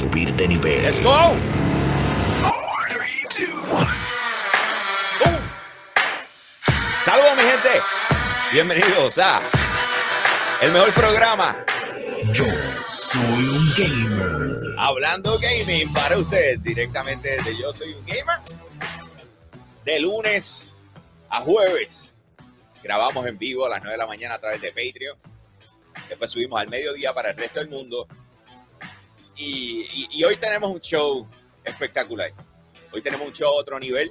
subir de nivel. ¡Let's go! Saludos mi gente. Bienvenidos a el mejor programa Yo soy un gamer. Hablando Gaming para usted directamente desde Yo Soy un Gamer. De lunes a jueves grabamos en vivo a las 9 de la mañana a través de Patreon. Después subimos al mediodía para el resto del mundo. Y, hoy tenemos un show espectacular. Hoy tenemos un show a otro nivel.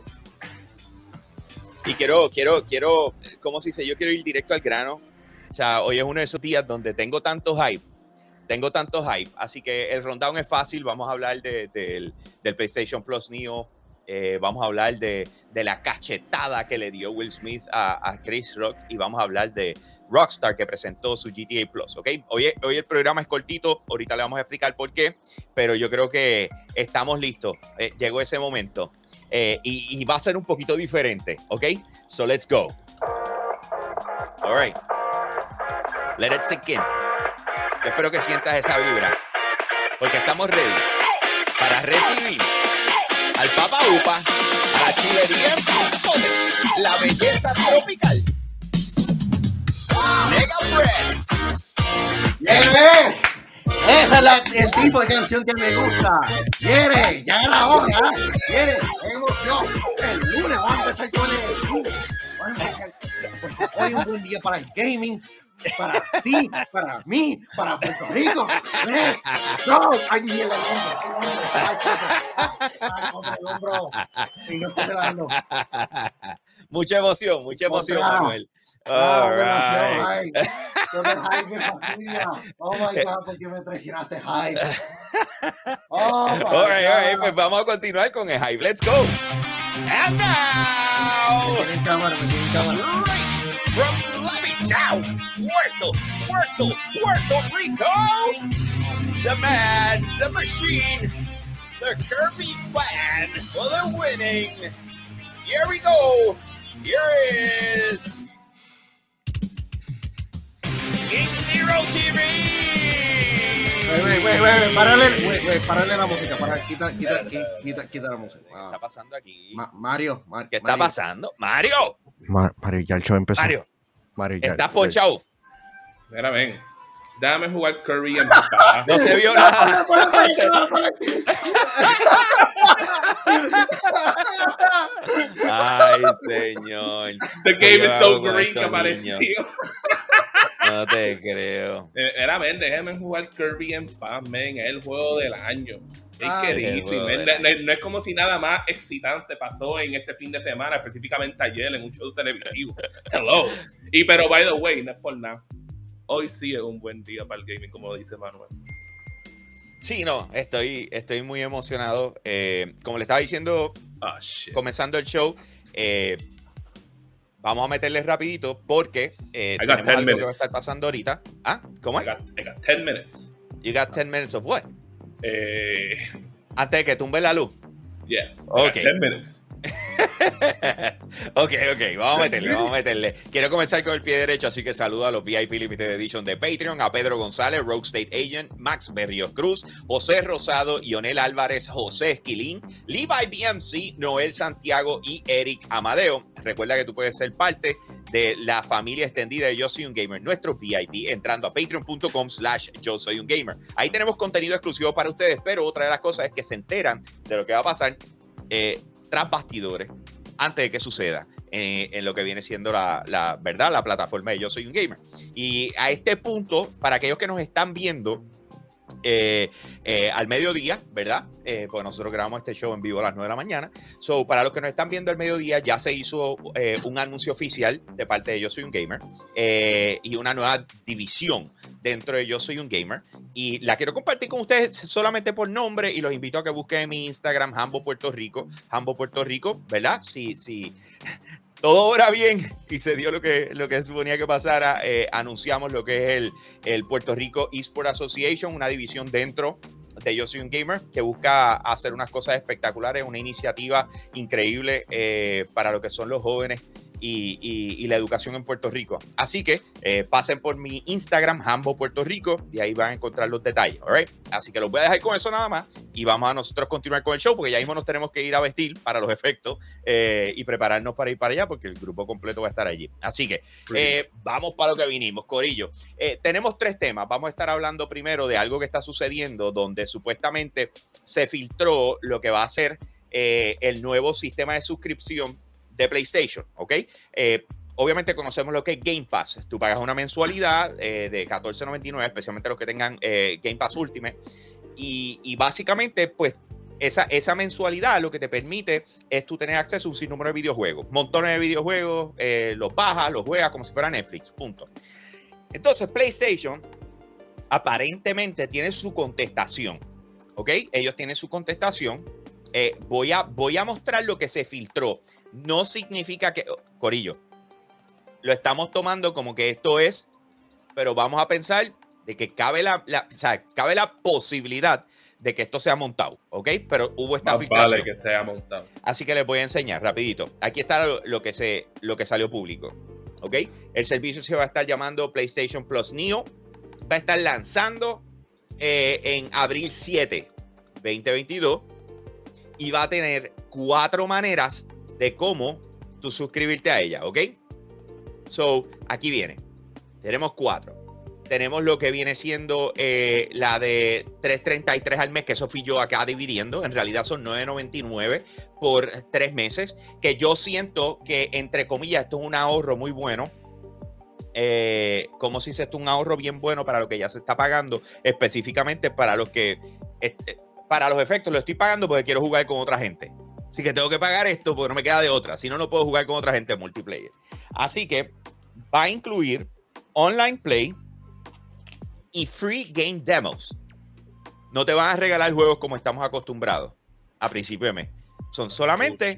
Y quiero, quiero, quiero, ¿cómo se dice? Yo quiero ir directo al grano. O sea, hoy es uno de esos días donde tengo tanto hype. Tengo tanto hype. Así que el rundown es fácil. Vamos a hablar de- del, del PlayStation Plus Neo. Eh, vamos a hablar de, de la cachetada que le dio Will Smith a, Chris Rock. Y vamos a hablar de Rockstar que presentó su GTA Plus. ¿ok? Hoy, el programa es cortito. Ahorita le vamos a explicar por qué. Pero yo creo que estamos listos. Eh, llegó ese momento. Eh, y, va a ser un poquito diferente. ¿Ok? So let's go. All right. Let it sink in. Espero que sientas esa vibra. Porque estamos ready para recibir al Papa Upa, a la chilería en la belleza tropical. Mega Press. ¡Quiere! Ese es el tipo de canción que me gusta. ¡Quiere! ¡Ya es la hora! ¡Quiere! ¡Emoción! El lunes vamos a empezar con el. Hoy es un buen día para el gaming. Para ti, para mí, para Puerto Rico. ¡Let's go! ¡Ay, mierda, el hombro! ¡Ay, cosa! ¡Ay, contra el hombro! No estoy relajando. mucha emoción, mucha emoción, Otra. Manuel. All bueno, right. el hype me fastidia. Oh my God, ¿por qué me traicionaste hype? Oh All right, all right, God. pues vamos a continuar con el hype. Let's go. And now, straight from Puerto, Puerto, Puerto Rico, the man, the machine, the Kirby fan for the winning. Here we go. Here is King Zero TV. Wey, wey, wey, párale, wey, wey, párale la música, para, quita, quita, quita, quita, quita la música. ¿Qué Ah, está pasando aquí? Ma- Mario, Mar- ¿Qué está Mario, pasando? Mario, Ma- Mario, ya el show empezó. Mario, Mario, ya. estás ponchado. Mira, ven. Déjame jugar Curry en paz. No se vio nada. Ay, señor. The game is so green que apareció. No te creo. Eh, Era, ven, déjame jugar Kirby en paz, men. Es el juego del año. Es Ah, que es no, no- no es como si nada más excitante pasó en este fin de semana, específicamente ayer en un show televisivo. Hello. Y pero, by the way, no es por nada. Hoy sí es un buen día para el gaming, como dice Manuel. Sí, no, estoy, estoy muy emocionado. Eh, como le estaba diciendo, Ah, comenzando el show, eh, vamos a meterle rapidito porque eh, I tenemos 10 algo que va a minutes. estar pasando ahorita. ¿Ah? ¿Cómo I es? got, I got 10 minutes. You got 10 minutes of what? Eh, Antes de que tumbe la luz. yeah. I Ok. got 10 minutes. ok, ok, vamos a meterle, vamos a meterle. Quiero comenzar con el pie derecho, así que saludo a los VIP Limited Edition de Patreon, a Pedro González, Rogue State Agent, Max Berrios Cruz, José Rosado, Ionel Álvarez, José Esquilín, Levi BMC, Noel Santiago y Eric Amadeo. Recuerda que tú puedes ser parte de la familia extendida de Yo Soy Un Gamer, nuestros VIP, entrando a patreon.com slash Yo Soy Un Gamer. Ahí tenemos contenido exclusivo para ustedes, pero otra de las cosas es que se enteran de lo que va a pasar eh, tras bastidores antes de que suceda eh, en lo que viene siendo la, la verdad, la plataforma de Yo Soy un Gamer. Y a este punto, para aquellos que nos están viendo eh, eh, al mediodía, ¿verdad? Eh, pues nosotros grabamos este show en vivo a las 9 de la mañana. So, para los que nos están viendo al mediodía, ya se hizo eh, un anuncio oficial de parte de Yo Soy un Gamer eh, y una nueva división dentro de Yo Soy un Gamer. Y la quiero compartir con ustedes solamente por nombre y los invito a que busquen en mi Instagram, Hambo Puerto Rico, Hambo Puerto Rico, ¿verdad? Si, si todo obra bien. Y se dio lo que, lo que suponía que pasara, eh, anunciamos lo que es el, el Puerto Rico Esport Association, una división dentro de Yo Soy un Gamer, que busca hacer unas cosas espectaculares, una iniciativa increíble eh, para lo que son los jóvenes y, y- y la educación en Puerto Rico. Así que eh, pasen por mi Instagram, Hambo Puerto Rico, y ahí van a encontrar los detalles. all right? Así que los voy a dejar con eso nada más y vamos a nosotros continuar con el show porque ya mismo nos tenemos que ir a vestir para los efectos eh, y prepararnos para ir para allá porque el grupo completo va a estar allí. Así que eh, vamos para lo que vinimos, Corillo. Tenemos tres temas. Vamos a estar hablando primero de algo que está sucediendo donde supuestamente se filtró lo que va a ser el nuevo sistema de suscripción de PlayStation, ¿ok? Eh, obviamente conocemos lo que es Game Pass. Tú pagas una mensualidad eh, de $14.99, especialmente los que tengan eh, Game Pass Ultimate. Y, y básicamente, pues, esa, esa mensualidad lo que te permite es tú tener acceso a un sinnúmero de videojuegos. Montones de videojuegos, eh, los bajas, los juegas como si fuera Netflix, punto. Entonces, PlayStation aparentemente tiene su contestación, ¿ok? Ellos tienen su contestación. Voy, a, voy a mostrar lo que se filtró. No significa que, Corillo, lo estamos tomando como que esto es, pero vamos a pensar de que cabe la, la- o sea, cabe la posibilidad de que esto sea montado, ¿ok? Pero hubo esta Más filtración. vale que sea montado. Así que les voy a enseñar rapidito. Aquí está lo, lo que, se, lo que salió público. ¿Ok? El servicio se va a estar llamando PlayStation Plus Neo. Va a estar lanzando eh, en abril 7, 2022. Y va a tener cuatro maneras de cómo tú suscribirte a ella. ¿Ok? So, aquí viene. Tenemos cuatro. Tenemos lo que viene siendo eh, la de 3.33 al mes, que eso fui yo acá dividiendo. En realidad son 9.99 por tres meses, que yo siento que, entre comillas, esto es un ahorro muy bueno. Eh, como si esto es un ahorro bien bueno para lo que ya se está pagando, específicamente para los que, este, para los efectos, lo estoy pagando porque quiero jugar con otra gente. Así que tengo que pagar esto porque no me queda de otra. Si no, no puedo jugar con otra gente en multiplayer. Así que va a incluir online play y free game demos. No te van a regalar juegos como estamos acostumbrados a principio de mes. Son solamente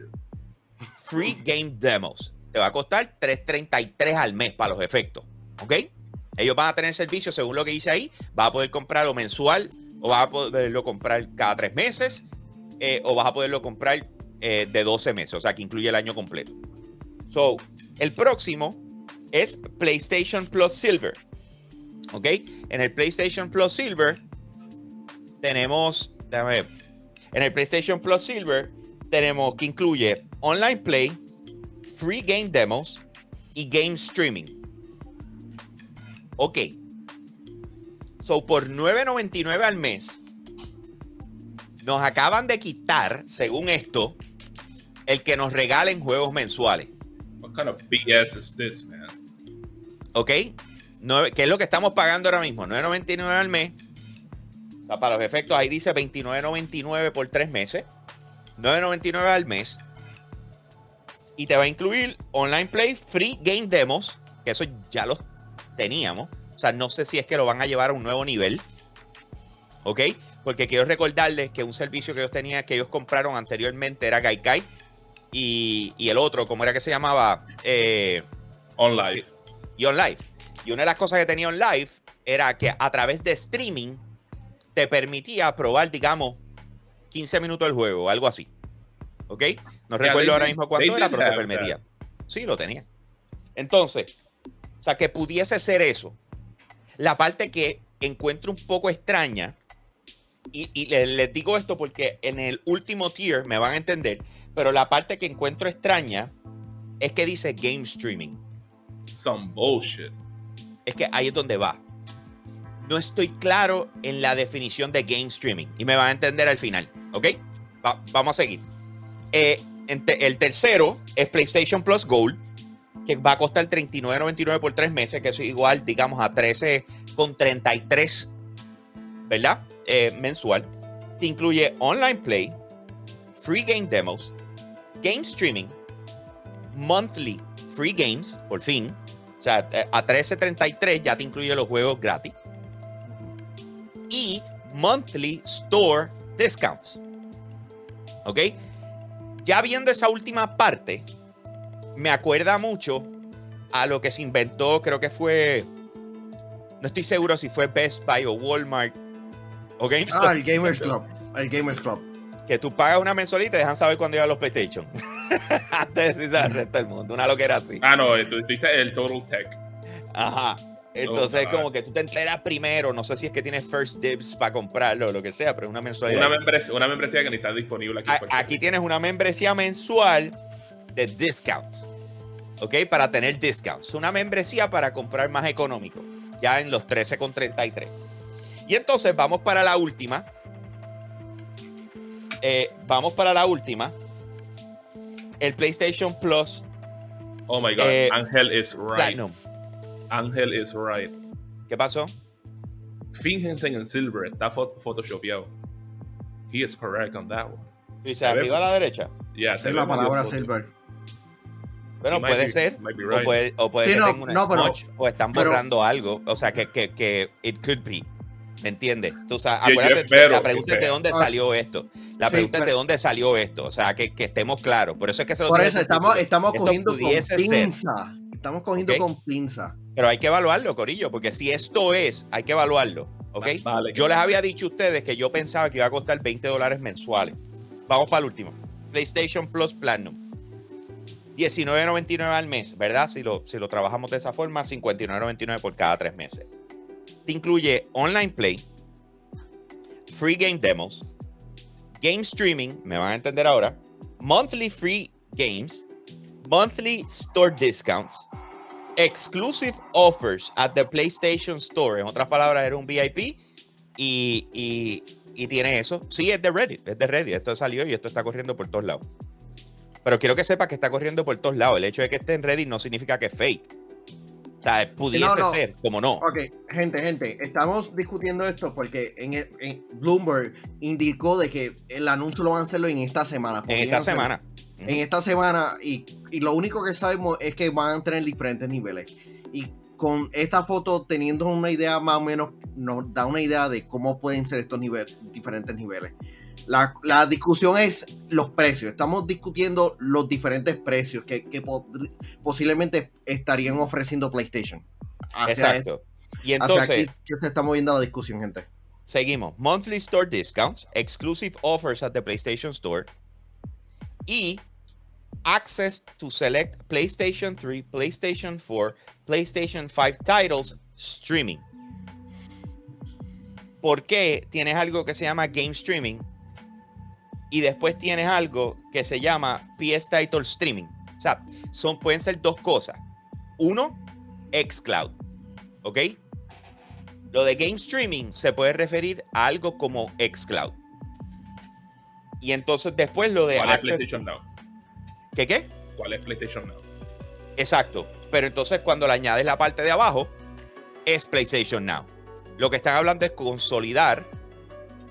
free game demos. Te va a costar 3.33 al mes para los efectos. ¿Ok? Ellos van a tener servicio, según lo que dice ahí, vas a poder comprarlo mensual o vas a poderlo comprar cada tres meses eh, o vas a poderlo comprar eh, de 12 meses, o sea que incluye el año completo. So, el próximo es PlayStation Plus Silver. ¿Ok? En el PlayStation Plus Silver tenemos, déjame en el PlayStation Plus Silver tenemos que incluye online play, free game demos y game streaming. Ok. So, por $9.99 al mes, nos acaban de quitar, según esto, el que nos regalen juegos mensuales. What kind of BS is this, man? ¿Ok? ¿Qué es lo que estamos pagando ahora mismo? 9.99 al mes. O sea, para los efectos, ahí dice 29.99 por tres meses. 9.99 al mes. Y te va a incluir online play, free game demos, que eso ya los teníamos. O sea, no sé si es que lo van a llevar a un nuevo nivel. ¿Ok? Porque quiero recordarles que un servicio que ellos tenían, que ellos compraron anteriormente era Gaikai. Y, y el otro, ¿cómo era que se llamaba? Eh, On live. y OnLive. Y una de las cosas que tenía OnLive era que a través de streaming te permitía probar, digamos, 15 minutos del juego, algo así. ¿Ok? No Yeah, recuerdo ahora mismo cuánto era, pero te permitía. Sí, lo tenía. Entonces, o sea, que pudiese ser eso. La parte que encuentro un poco extraña, y, y le- les digo esto porque en el último tier me van a entender, pero la parte que encuentro extraña es que dice game streaming Some bullshit. es que ahí es donde va. No estoy claro en la definición de game streaming y me van a entender al final, ¿ok? Va- vamos a seguir. Eh, el tercero es PlayStation Plus Gold, que va a costar $39.99 por tres meses, que es igual, digamos, a 13,33, ¿verdad? Eh, mensual. Te incluye online play, free game demos, game streaming, monthly free games, por fin, o sea, eh, a 13.33 ya te incluye los juegos gratis. Y monthly store discounts. ¿Ok? Ya viendo esa última parte, me acuerda mucho a lo que se inventó, creo que fue. No estoy seguro si fue Best Buy o Walmart o GameStop. Ah, el Gamers Club. El Gamers Club. Que tú pagas una mensualidad y te dejan saber cuándo llegan los PlayStation. Antes de decirle al resto del mundo. Una loquera así. Ah, no, tú, tú dices el Total Tech. Ajá. Entonces, Oh, como que tú te enteras primero, no sé si es que tienes first dibs para comprarlo o lo que sea, pero es una mensualidad. Una membresía, una membresía que ni está disponible aquí. A- aquí tienes una membresía mensual de discounts. ¿Ok? Para tener discounts. Una membresía para comprar más económico. Ya en los 13,33. Y entonces vamos para la última. Eh, vamos para la última. El PlayStation Plus Oh my god, eh, Ángel is right. Platinum. Ángel is right. ¿Qué pasó? Fíjense en Silver, está phot- photoshopeado. He is correct on that one. Se ve- arriba a la derecha. Yeah, se Es ve la palabra silver. Bueno, He puede be- ser. might be O puede, o puede Sí, no, una no, pero- o están pero- borrando algo. O sea, que, que, que it could be. ¿Me entiendes? Tú sabes, Yo- yo acuérdate, espero la pregunta es de sea. dónde salió esto. La Sí, pregunta es de dónde salió esto. O sea, que, que estemos claros. Por eso es que se lo Por eso estamos, estamos cogiendo con pinza. Estamos cogiendo con pinza. Pero hay que evaluarlo, Corillo, porque si esto es, hay que evaluarlo. ¿Ok? Vale Yo les había dicho a ustedes que yo pensaba que iba a costar 20 dólares mensuales. Vamos para el último. PlayStation Plus Platinum. 19.99 al mes, ¿verdad? Si lo, si lo trabajamos de esa forma, 59.99 por cada tres meses. Te incluye online play, free game demos, game streaming, me van a entender ahora, monthly free games, monthly store discounts, exclusive offers at the PlayStation Store. En otras palabras, era un VIP y, y, y tiene eso. Sí, es de Reddit, es de Reddit. Esto salió y esto está corriendo por todos lados. Pero quiero que sepa que está corriendo por todos lados. El hecho de que esté en Reddit no significa que es fake. O sea, pudiese No, no. ser, como no. Ok, gente, gente, estamos discutiendo esto porque en, en Bloomberg indicó de que el anuncio lo van a hacerlo en esta semana. En esta semana. En esta semana y, y lo único que sabemos es que van a tener diferentes niveles. Y con esta foto teniendo una idea más o menos, nos da una idea de cómo pueden ser estos niveles, diferentes niveles. La, la discusión es los precios. Estamos discutiendo los diferentes precios que, posiblemente estarían ofreciendo PlayStation. Hacia Exacto. Y Hacia entonces, aquí que se está moviendo la discusión, gente. seguimos. Monthly store discounts, exclusive offers at the PlayStation Store y access to select PlayStation 3, PlayStation 4, PlayStation 5 titles streaming. ¿Por qué tienes algo que se llama game streaming y después tienes algo que se llama PS Title Streaming? O sea, son, pueden ser dos cosas. Uno, xCloud. ¿Ok? Lo de game streaming se puede referir a algo como xCloud. Y entonces después lo de ¿Cuál es PlayStation Now? ¿Qué qué? ¿Cuál es PlayStation Now? Exacto. Pero entonces cuando le añades la parte de abajo, es PlayStation Now. Lo que están hablando es consolidar,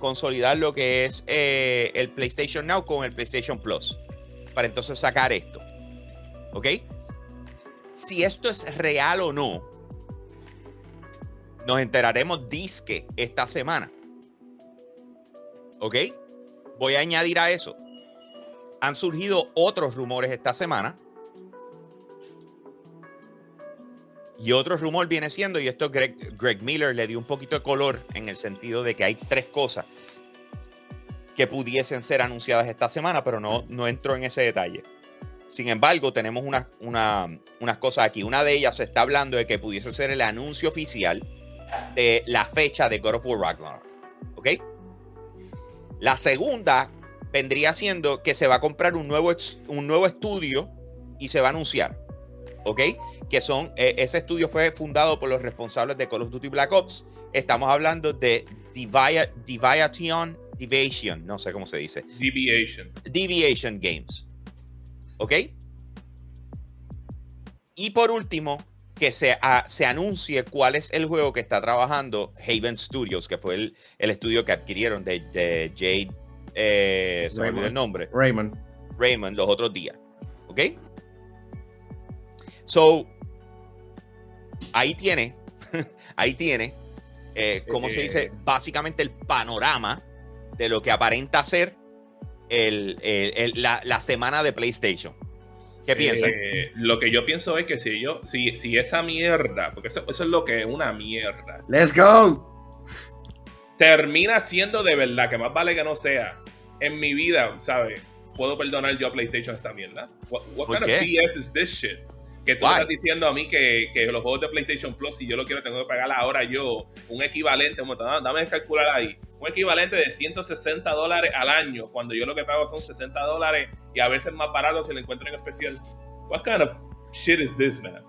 consolidar lo que es eh, el PlayStation Now con el PlayStation Plus. Para entonces sacar esto. ¿Ok? Si esto es real o no, nos enteraremos disque esta semana. ¿Ok? Voy a añadir a eso. Han surgido otros rumores esta semana Y otro rumor viene siendo, y esto Greg, Greg Miller le dio un poquito de color en el sentido de que hay tres cosas que pudiesen ser anunciadas esta semana, pero no, no entró en ese detalle. Sin embargo, tenemos unas una, unas cosas aquí. Una de ellas se está hablando de que pudiese ser el anuncio oficial de la fecha de God of War Ragnarok. ¿Ok? La segunda vendría siendo que se va a comprar un nuevo, un nuevo estudio y se va a anunciar. ¿Ok? que son, eh, ese estudio fue fundado por los responsables de Call of Duty Black Ops. Estamos hablando de Deviation, Deviation, no sé cómo se dice, Deviation. Deviation Games. ¿Ok? Y por último, que se, a- se anuncie cuál es el juego que está trabajando Haven Studios, que fue el, el estudio que adquirieron de, de Jade, eh, se me olvidó el Raymond. nombre, Raymond. Raymond los otros días. ¿Ok? So, ahí tiene, ahí tiene, eh, ¿cómo se Eh. dice? Básicamente el panorama de lo que aparenta ser el- el- el- la, la semana de PlayStation. ¿Qué piensan? Eh, lo que yo pienso es que si yo, si, si esa mierda, porque eso, eso es lo que es una mierda, ¡Let's go! termina siendo de verdad, que más vale que no sea, en mi vida, ¿sabes? Puedo perdonar yo a PlayStation esta mierda. What, what ¿Por kind qué? of BS is this shit? Que tú Why? estás diciendo a mí que, que los juegos de PlayStation Plus, si yo lo quiero, tengo que pagar ahora yo un equivalente, como, dame dame calcular ahí, un equivalente de 160 dólares al año, cuando yo lo que pago son 60 dólares y a veces más barato si lo encuentro en especial. What kind of shit is this, man?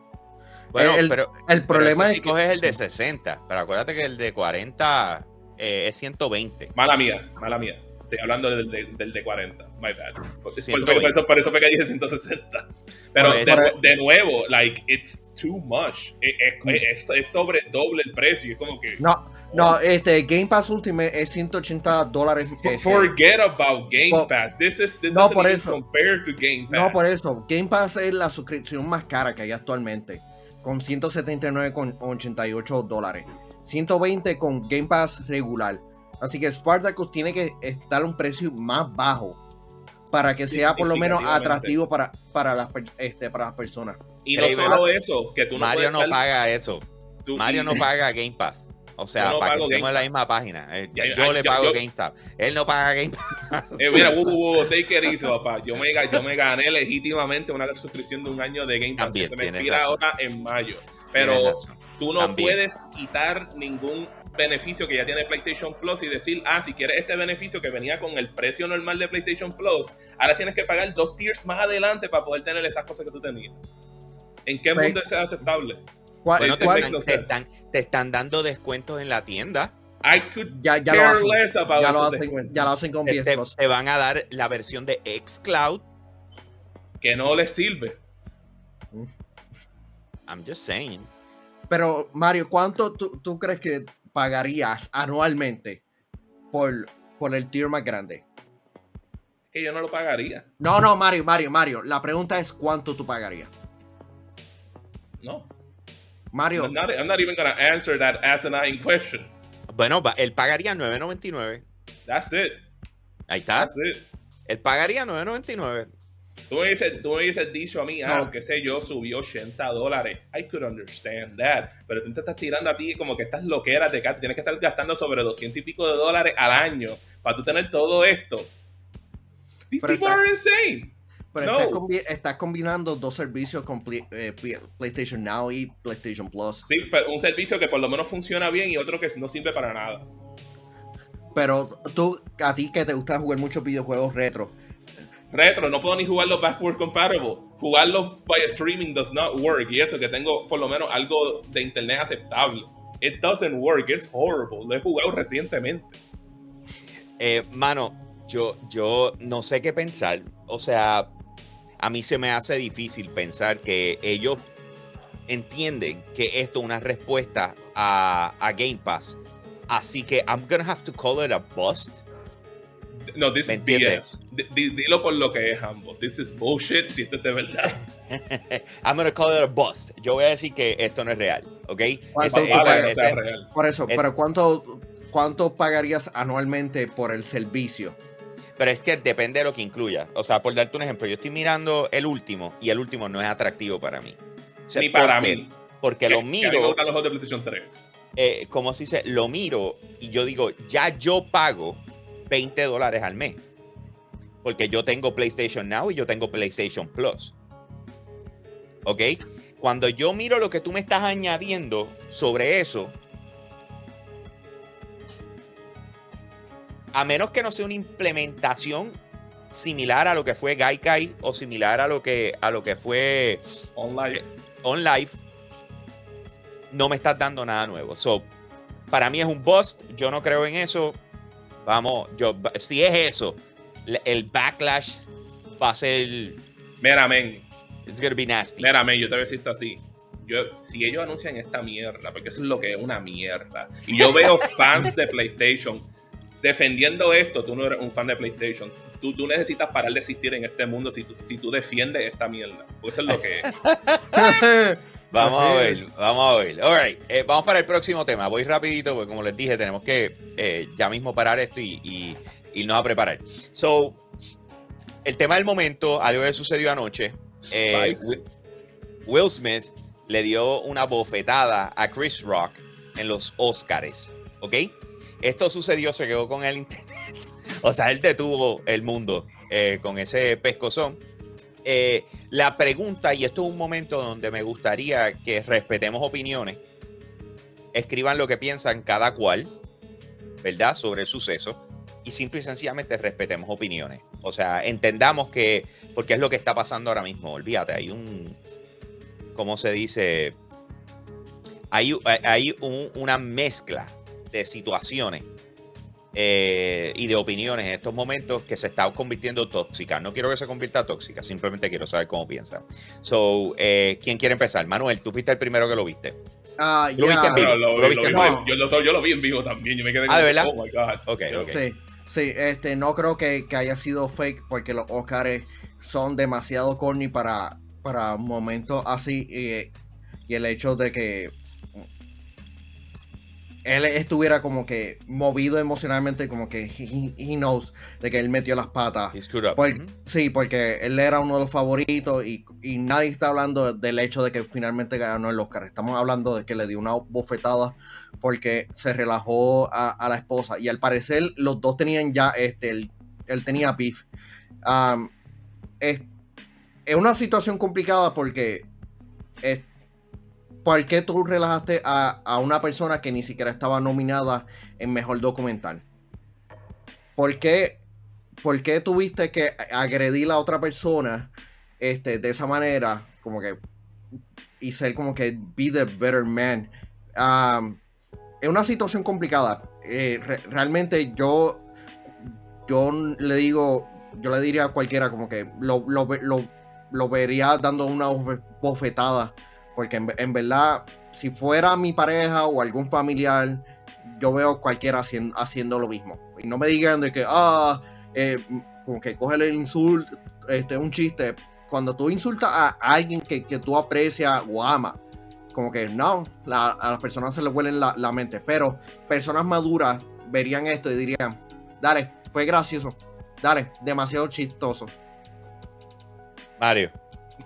Bueno, el, pero, el problema pero es si que coges el de 60, pero acuérdate que el de 40 eh, es 120. Mala mía, mala mía. Estoy hablando del, del, del de 40. My bad. Por, por- 120. por eso, por eso fue que dije 160. Pero de, nuevo, like, it's too much. Es, es- es- es sobre doble el precio. Es como que. no, no, este Game Pass Ultimate es 180 dólares. Este, Forget about Game Pass. This is this No, por eso. compared to Game Pass. No, por eso. Game Pass es la suscripción más cara que hay actualmente. Con 179,88 dólares. 120 con Game Pass regular. Así que Spartacus tiene que estar a un precio más bajo. Para que sea por lo menos atractivo para, para, las, este, para las personas. Y no Hey, solo eso, que tú no Mario no estar- paga eso. tú- Mario y- no paga Game Pass. O sea, no para que estemos en la misma página. Eh, yo le pago yo- GameStop. Él no paga Game Pass. Eh, mira, uh, uh, uh, take it easy, papá. Yo me, ga- yo me gané legítimamente una suscripción de un año de Game Pass También que se me expira ahora en mayo. Pero tú no También. puedes quitar ningún beneficio que ya tiene PlayStation Plus y decir, ah, si quieres este beneficio que venía con el precio normal de PlayStation Plus, ahora tienes que pagar dos tiers más adelante para poder tener esas cosas que tú tenías. ¿En qué Pues- mundo es aceptable? ¿Cuál- Bueno, te, cuál- makes están, no te están- te están dando descuentos en la tienda. I could ya, ya lo care hacen, less about ya lo hacen, ya lo hacen con Te, 10 te- Plus. te van a dar la versión de xCloud. que no les sirve. I'm just saying. Pero Mario, ¿cuánto tú, tú crees que pagarías anualmente por, por el tier más grande? Que yo no lo pagaría. No, no, Mario, Mario, Mario. La pregunta es cuánto tú pagarías. No. Mario, I'm not, I'm not even gonna answer that asinine question. Bueno, él pagaría 9.99. That's it. Ahí está. That's it. Él pagaría 9.99. Tú me, dices, tú me hubieses dicho a mí, ah, No. qué sé yo, subió 80 dólares. I could understand that. Pero tú te estás tirando a ti como que estas loqueras de que tienes que estar gastando sobre 200 y pico de dólares al año para tú tener todo esto. These Pero people está- are insane. pero no. estás, combi- estás combinando dos servicios con Play- eh, Play- PlayStation Now y PlayStation Plus. Sí, pero un servicio que por lo menos funciona bien y otro que no sirve para nada. Pero tú, a ti que te gusta jugar muchos videojuegos retro, Retro, no puedo ni jugarlo backward compatible. Jugarlo by streaming does not work. Y eso que tengo por lo menos algo de internet aceptable. It doesn't work, it's horrible. Lo he jugado recientemente. Eh, mano, yo, yo no sé qué pensar. O sea, a mí se me hace difícil pensar que ellos entienden que esto es una respuesta a, a Game Pass. Así que I'm gonna have to call it a bust. No, this ¿Me is? BS. Di- di- dilo por lo que es, Hambo. This is bullshit si esto es de verdad. I'm gonna call it a bust. Yo voy a decir que esto no es real, ¿ok? Sea ese- real. por eso, Es- pero ¿cuánto, ¿cuánto pagarías anualmente por el servicio? pero es que depende de lo que incluya. O sea, por darte un ejemplo, yo estoy mirando el último y el último no es atractivo para mí. O sea, Ni para porque- mí. Porque lo Que- que a mí me miro, gustan los juegos de PlayStation 3. eh, como se dice, lo miro y yo digo, ya yo pago 20 dólares al mes. Porque yo tengo PlayStation Now y yo tengo PlayStation Plus. ¿Ok? Cuando yo miro lo que tú me estás añadiendo sobre eso, a menos que no sea una implementación similar a lo que fue Gaikai o similar a lo que, a lo que fue Online. on live, no me estás dando nada nuevo. So, para mí es un bust. Yo no creo en eso. Vamos, yo, si es eso, el backlash va a ser. Mira, men. It's gonna be nasty. Mira, men, yo te voy a decir esto así. Yo, si ellos anuncian esta mierda, porque eso es lo que es una mierda, y yo veo fans de PlayStation defendiendo esto, tú no eres un fan de PlayStation. Tú, tú necesitas parar de existir en este mundo si tú, si tú defiendes esta mierda. Porque eso es lo que es. Vamos a ver, vamos a ver. All right, eh, vamos para el próximo tema. Voy rapidito porque como les dije, tenemos que eh, ya mismo parar esto y, y irnos a preparar. So, el tema del momento, algo que sucedió anoche. eh, Will Smith le dio una bofetada a Chris Rock en los Oscars, ¿ok? Esto sucedió, se quedó con el internet O sea, él detuvo el mundo con ese pescozón. Eh, la pregunta, y esto es un momento donde me gustaría que respetemos opiniones, escriban lo que piensan cada cual, ¿verdad? Sobre el suceso y simple y sencillamente respetemos opiniones. O sea, entendamos que, porque es lo que está pasando ahora mismo, olvídate, hay un, ¿cómo se dice? Hay, hay un- una mezcla de situaciones eh, y de opiniones en estos momentos que se está convirtiendo tóxica. No quiero que se convierta tóxica, simplemente quiero saber cómo piensa. So, eh, ¿quién quiere empezar? Manuel, tú fuiste el primero que lo viste. Ah, ¿Lo yo, lo, vi en vivo también. Yo me quedé Ah, ¿de verdad? Oh my God. Ok, ok. Sí, sí, este, no creo que, que haya sido fake porque los Oscars son demasiado corny para, para momentos así y, y el hecho de que él estuviera como que movido emocionalmente, como que he, he knows de que él metió las patas. He screwed up. Por- Ujú. Sí, porque él era uno de los favoritos y, y nadie está hablando del hecho de que finalmente ganó el Oscar. Estamos hablando de que le dio una bofetada porque se relajó a, a la esposa. Y al parecer los dos tenían ya, este, él, él tenía beef. Um, es, es una situación complicada porque es, ¿por qué tú relajaste a, a una persona que ni siquiera estaba nominada en Mejor Documental? ¿Por qué, por qué tuviste que agredir a otra persona este, de esa manera? Como que. Y ser como que be the better man. Um, es una situación complicada. Eh, re- realmente yo. Yo le digo. Yo le diría a cualquiera como que lo, lo, lo- lo vería dando una bofe- bofetada. Porque en, verdad, si fuera mi pareja o algún familiar, yo veo cualquiera haciendo, lo mismo. Y no me digan de que, ah, eh, como que coge el insulto, este, un chiste. Cuando tú insultas a alguien que, que tú aprecias o amas, como que no, a las personas se les huele la, la mente. Pero personas maduras verían esto y dirían, dale, fue gracioso, dale, demasiado chistoso. Mario.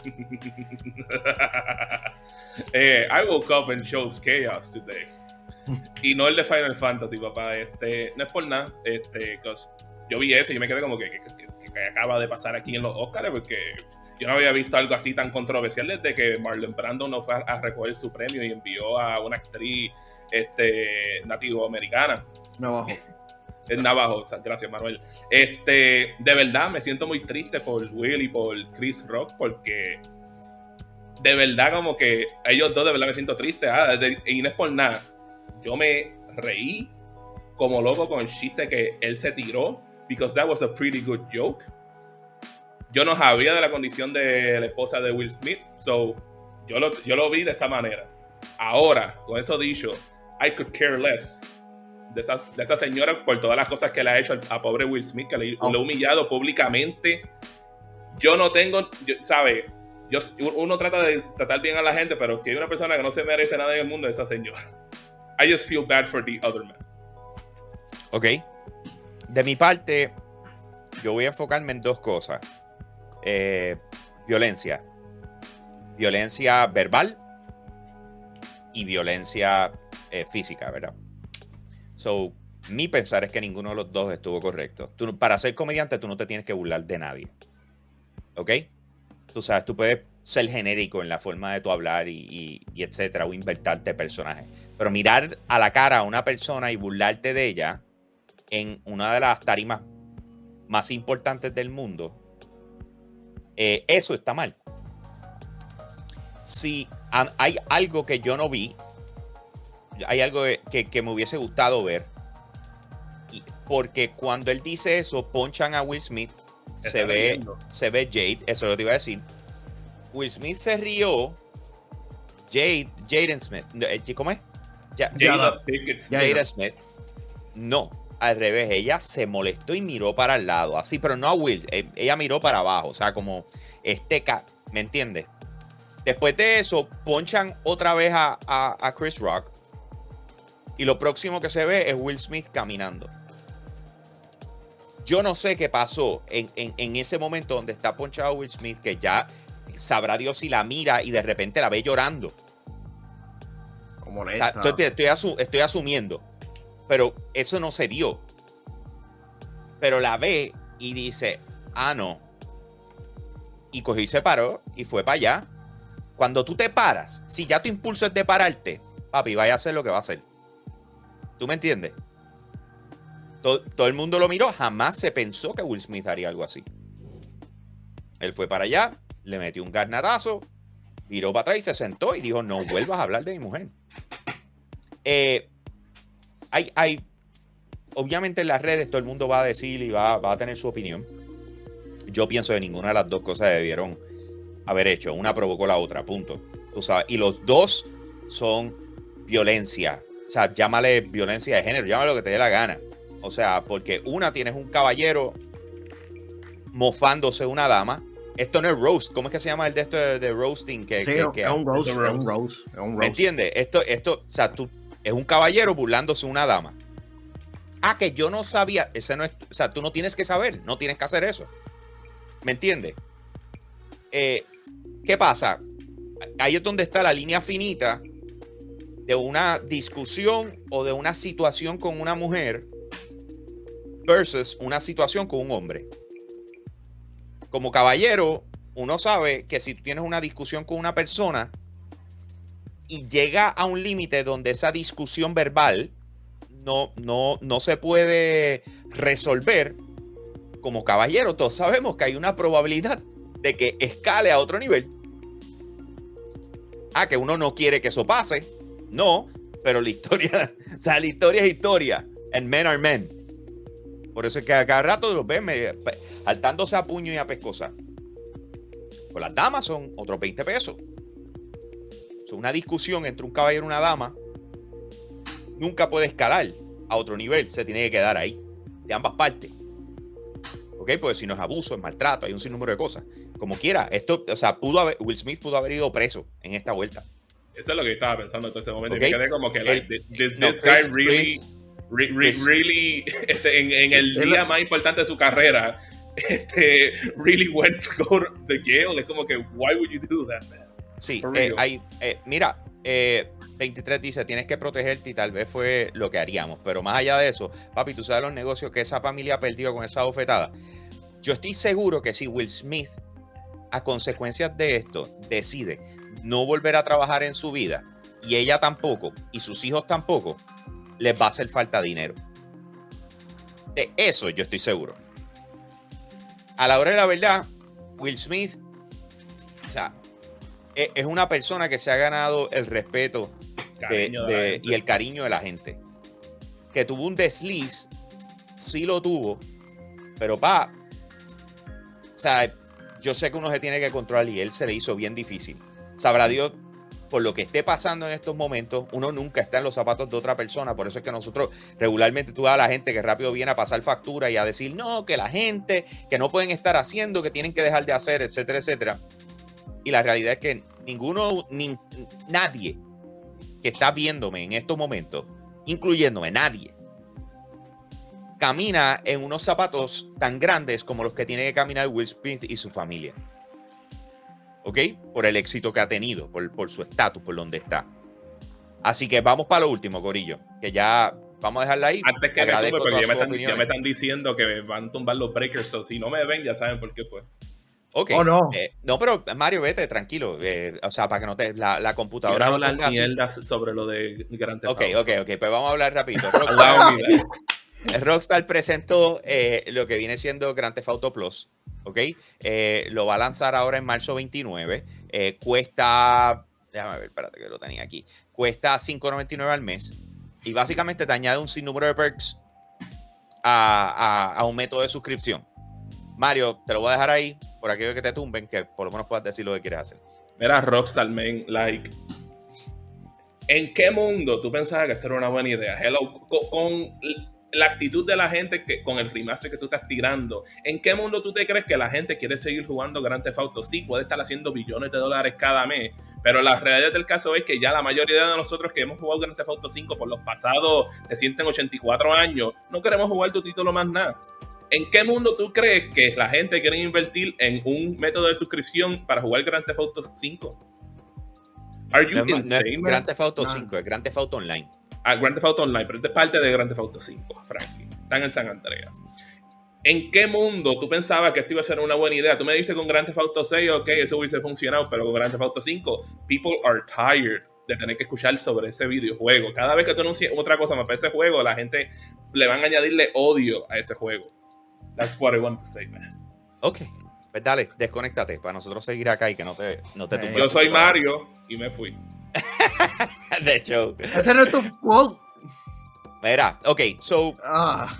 eh, I woke up and chose chaos today. y no el de Final Fantasy, papá. Este, no es por nada. Este, yo vi eso y yo me quedé como que, que- acaba de pasar aquí en los Oscars porque yo no había visto algo así tan controversial desde que Marlon Brando no fue a, recoger su premio y envió a una actriz este, nativo-americana. Me bajo. Es Navajo, gracias Manuel. Este, de verdad me siento muy triste por Will y por Chris Rock porque de verdad como que ellos dos de verdad me siento triste. Ah, y no es por nada. Yo me reí como loco con el chiste que él se tiró because that was a pretty good joke. Yo no sabía de la condición de la esposa de Will Smith, so yo lo, yo lo vi de esa manera. Ahora, con eso dicho, I could care less de, esas, de esa señora por todas las cosas que le ha hecho a, pobre Will Smith, que le, Oh. ha humillado públicamente. Yo no tengo, yo- ¿sabe? Yo, uno trata de tratar bien a la gente, pero si hay una persona que no se merece nada en el mundo, es esa señora. I just feel bad for the other man. Ok. De mi parte, yo voy a enfocarme en dos cosas. Eh, violencia. Violencia verbal y violencia eh, física, ¿verdad? So, mi pensar es que ninguno de los dos estuvo correcto. Tú, para ser comediante, tú no te tienes que burlar de nadie. ¿Ok? Tú sabes, tú puedes ser genérico en la forma de tu hablar y, y- y etcétera, o invertarte personajes. Pero mirar a la cara a una persona y burlarte de ella en una de las tarimas más importantes del mundo, eh, eso está mal. Si ha- hay algo que yo no vi, hay algo que, que me hubiese gustado ver, y- porque cuando él dice eso, ponchan a Will Smith, se ve, se ve Jade, eso es lo que te iba a decir. Will Smith se rió, Jade, Jaden Smith, eh, ¿cómo es? Ya- Jada Smith. Jada. No, al revés, ella se molestó y miró para el lado, así, pero no a Will, eh, ella miró para abajo, o sea, como este cat, ¿me entiendes? Después de eso, ponchan otra vez a, a- a Chris Rock y lo próximo que se ve es Will Smith caminando. Yo no sé qué pasó en, en- en ese momento donde está ponchado Will Smith, que ya sabrá Dios si la mira y de repente la ve llorando. O sea, estoy, estoy asu- estoy asumiendo, pero eso no se vio. pero la ve y dice, ah, no. Y cogió y se paró y fue para allá. Cuando tú te paras, si ya tu impulso es de pararte, papi, vaya a hacer lo que va a hacer. ¿Tú me entiendes? Todo, el mundo lo miró, jamás se pensó que Will Smith haría algo así. Él fue para allá, le metió un garnatazo, viró para atrás y se sentó y dijo, no vuelvas a hablar de mi mujer. Eh, hay, hay, obviamente en las redes todo el mundo va a decir y va, va a tener su opinión. Yo pienso que ninguna de las dos cosas debieron haber hecho. Una provocó la otra, punto. Tú sabes. Y los dos son violencia. O sea, llámale violencia de género, llámale lo que te dé la gana. O sea, porque una tienes un caballero mofándose una dama. Esto no es roast. ¿Cómo es que se llama el de esto de, de roasting? Que, Sí, que- que- es un roast, es es un un roast. es un ¿Me roast. entiendes? Esto, esto, o sea, tú, es un caballero burlándose de una dama. Ah, que yo no sabía. Ese no es, o sea, tú no tienes que saber, no tienes que hacer eso. ¿Me entiendes? Eh, ¿Qué pasa? Ahí es donde está la línea finita de una discusión o de una situación con una mujer versus una situación con un hombre. Como caballero, uno sabe que si tú tienes una discusión con una persona y llega a un límite donde esa discusión verbal no, no, no se puede resolver, como caballero, todos sabemos que hay una probabilidad de que escale a otro nivel. Ah, que uno no quiere que eso pase. No, pero la historia, o sea, la historia es historia. And men are men. Por eso es que a cada rato los ven saltándose a puño y a pescosa. Pues las damas son otros 20 pesos. Es una discusión entre un caballero y una dama. Nunca puede escalar a otro nivel. Se tiene que quedar ahí. De ambas partes. ¿Ok? Porque si no es abuso, es maltrato, hay un sinnúmero de cosas. Como quiera, esto, o sea, pudo haber, Will Smith pudo haber ido preso en esta vuelta. Eso es lo que yo estaba pensando en todo este momento. Ok. Y me quedé como que, like, El- this, no, this Chris- guy really, re- re- really, este, en, en el día más importante de su carrera, este, really went to go to jail. Es como que, why would you do that, man? Sí, eh, hay, eh, mira, eh, 23 dice, tienes que protegerte y tal vez fue lo que haríamos. Pero más allá de eso, papi, tú sabes los negocios que esa familia ha perdido con esa bofetada. Yo estoy seguro que si Will Smith, a consecuencias de esto, decide no volver a trabajar en su vida, y ella tampoco, y sus hijos tampoco, les va a hacer falta dinero. De eso yo estoy seguro. A la hora de la verdad, Will Smith, o sea, e- es una persona que se ha ganado el respeto de- de y el cariño de la gente. Que tuvo un desliz, sí lo tuvo, pero pa, o sea, yo sé que uno se tiene que controlar y él se le hizo bien difícil. Sabrá Dios, por lo que esté pasando en estos momentos, uno nunca está en los zapatos de otra persona. Por eso es que nosotros regularmente tú vas a la gente que rápido viene a pasar factura y a decir, no, que la gente, que no pueden estar haciendo, que tienen que dejar de hacer, etcétera, etcétera. Y la realidad es que ninguno, ni, nadie que está viéndome en estos momentos, incluyéndome, nadie, camina en unos zapatos tan grandes como los que tiene que caminar Will Smith y su familia. ¿Ok? Por el éxito que ha tenido, por, por su estatus, por donde está. Así que vamos para lo último, Corillo, que ya vamos a dejarla ahí. Antes que me Agradezco tumbe, porque ya me, están, ya opiniones. me están diciendo que me van a tumbar los breakers. So, si no me ven, ya saben por qué fue. Ok. Oh, no. Eh, no, pero Mario, vete, tranquilo. eh, o sea, para que no te. La, la computadora. Quiero no hablar así. mierda sobre lo de Grand Theft Ok, ok, ok. Pues vamos a hablar rapidito. Rockstar, presentó eh, lo que viene siendo Grand Theft Auto Plus. ¿Ok? Eh, lo va a lanzar ahora en marzo 29. Eh, cuesta. Déjame ver, espérate que lo tenía aquí. Cuesta 5.99 al mes. Y básicamente te añade un sinnúmero de perks a, un método de suscripción. Mario, te lo voy a dejar ahí por aquello que te tumben, que por lo menos puedas decir lo que quieres hacer. Mira, Rockstar, man, like. ¿En qué mundo tú pensabas que esto era una buena idea? Hello, co- con, la actitud de la gente que con el remaster que tú estás tirando, ¿en qué mundo tú te crees que la gente quiere seguir jugando Grand Theft Auto? Sí, puede estar haciendo billones de dólares cada mes, pero la realidad del caso es que ya la mayoría de nosotros que hemos jugado Grand Theft Auto 5 por los pasados se sienten 84 años, no queremos jugar tu título más nada. ¿En qué mundo tú crees que la gente quiere invertir en un método de suscripción para jugar Grand Theft Auto 5? Are you No ma- no es insane? Grand Theft Auto No. 5, es Grand Theft Auto Online. Ah, Grand Theft Auto Online, pero esta es parte de Grand Theft Auto 5, frankly. Están en San Andreas. ¿En qué mundo tú pensabas que esto iba a ser una buena idea? Tú me dices con Grand Theft Auto 6, ok, eso hubiese funcionado, pero con Grand Theft Auto 5, people are tired de tener que escuchar sobre ese videojuego. Cada vez que tú anuncies otra cosa más para ese juego, la gente le van a añadirle odio a ese juego. That's what I want to say, man. Ok, pues dale, desconéctate para nosotros seguir acá y que no te, no te tumbe Yo soy. Mario y me fui. De hecho, Ese no es tu quote. mira, ok, so, Ah.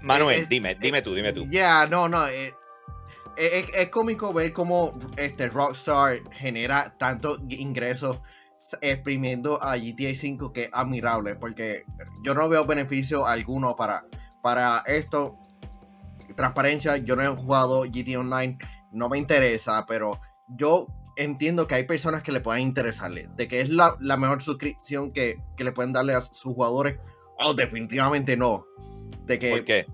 Manuel, dime, dime tú, dime tú. Ya, no, no. eh, eh, es, es cómico ver cómo este Rockstar genera tantos ingresos exprimiendo a GTA V que es admirable porque yo no veo beneficio alguno para, para esto. Transparencia, yo no he jugado GTA Online, no me interesa, pero yo entiendo que hay personas que le pueden interesarle, de que es la, la mejor suscripción que, que le pueden darle a sus jugadores. Oh, definitivamente no. De que ¿Por qué?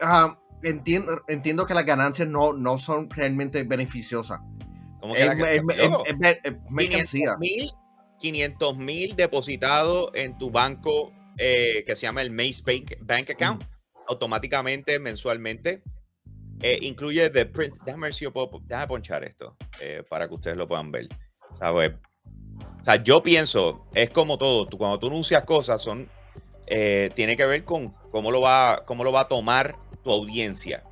Ajá, entiendo, entiendo que las ganancias no, no son realmente beneficiosas. ¿Cómo Es, que es- es- Loco, es es mercancía. 500 mil depositados en tu banco eh, que se llama el Maze Bank, Bank Account, automáticamente, mensualmente. Eh, incluye The Prince. Déjame ponchar esto eh, para que ustedes lo puedan ver. ¿Sabes? O sea, yo pienso, es como todo. Tú, cuando tú anuncias cosas, son. eh, tiene que ver con cómo lo, va, cómo lo va a tomar tu audiencia.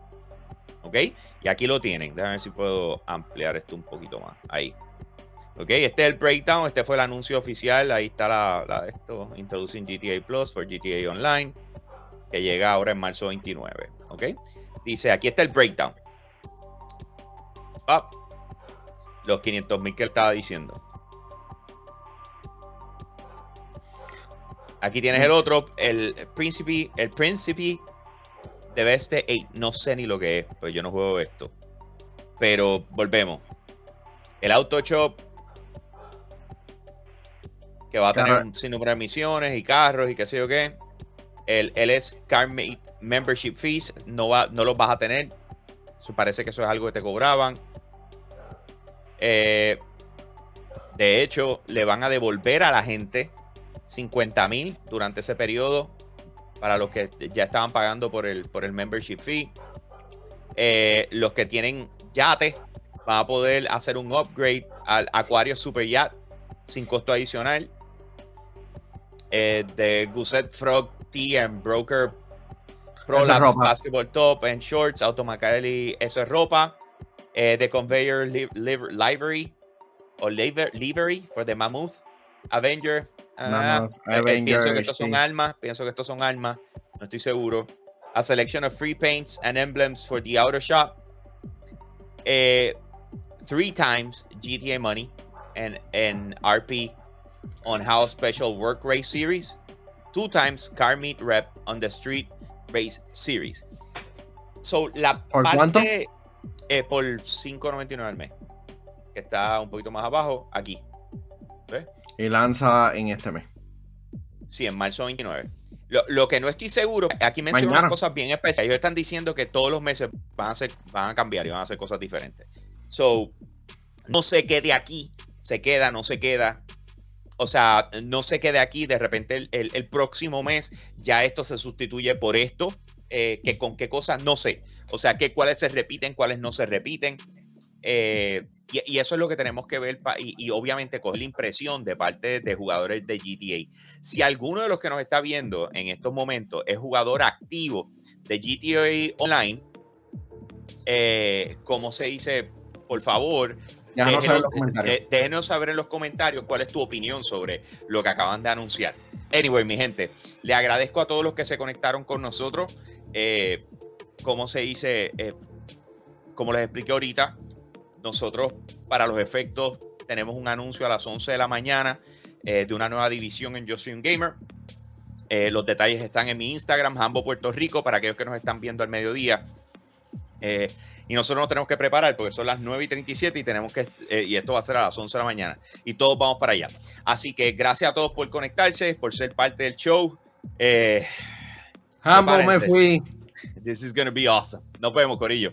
¿Ok? Y aquí lo tienen. Déjame ver si puedo ampliar esto un poquito más. Ahí. Ok, este es el breakdown, este fue el anuncio oficial, ahí está la, la- esto, Introducing GTA Plus for GTA Online, que llega ahora en marzo 29, ok. Dice, aquí está el breakdown. Los 500 mil que él estaba diciendo. Aquí tienes el otro, el Príncipe, el Príncipe de Beste 8, no sé ni lo que es, pues yo no juego esto. Pero volvemos. El Auto Shop que va a tener un sinnúmero de misiones y carros y qué sé yo qué. El LS Carmate Membership Fees no, va, no los vas a tener. Parece que eso es algo que te cobraban. Eh, de hecho, le van a devolver a la gente 50 mil durante ese periodo para los que ya estaban pagando por el, por el membership fee. Eh, los que tienen yates van a poder hacer un upgrade al Aquario Super Yacht sin costo adicional. Eh, de Gusset Frog Tea and Broker Eso Pro es Basketball Top and Shorts, Automatically, eso es ropa. Eh, de Conveyor li- liv- Livery o liver- Livery for the Mammoth Avenger. Ah, Mammoth, eh, eh, pienso que Avenger, estos son armas, pienso que estos son armas, no estoy seguro. A selection of free paints and emblems for the outer shop. Eh, three times GTA money and, and RP on How Special Work Race Series. Two times Car Meet Rep on the Street Race Series. So, la ¿Por parte, cuánto? eh, por 5.99 al mes. Que está un poquito más abajo, aquí. Y lanza en este mes. Sí, en marzo 29. Lo, lo que no estoy seguro, aquí mencionan unas cosas bien especiales. Ellos están diciendo que todos los meses van a, ser, van a cambiar y van a hacer cosas diferentes. So, no sé qué de aquí se queda, no se queda. O sea, no sé qué de aquí, de repente el, próximo mes ya esto se sustituye por esto. eh, que con qué cosas, no sé. O sea, que cuáles se repiten, cuáles no se repiten. Eh, y, eso es lo que tenemos que ver y, y obviamente coger la impresión de parte de jugadores de GTA. Si alguno de los que nos está viendo en estos momentos es jugador activo de GTA Online, eh, como se dice, por favor, Déjanos saber en los déjenos, comentarios. de- déjenos saber en los comentarios cuál es tu opinión sobre lo que acaban de anunciar. Anyway, mi gente, le agradezco a todos los que se conectaron con nosotros. Eh, como se dice, Eh, como les expliqué ahorita, nosotros para los efectos tenemos un anuncio a las 11 de la mañana eh, de una nueva división en Yo Soy un Gamer. Eh, los detalles están en mi Instagram, Jambo Puerto Rico, para aquellos que nos están viendo al mediodía. Eh, y nosotros nos tenemos que preparar porque son las 9 y 37 y tenemos que, eh, y esto va a ser a las 11 de la mañana. Y todos vamos para allá. Así que gracias a todos por conectarse, por ser parte del show. Eh, Hambo, me fui. this is going to be awesome. Nos vemos, Corillo.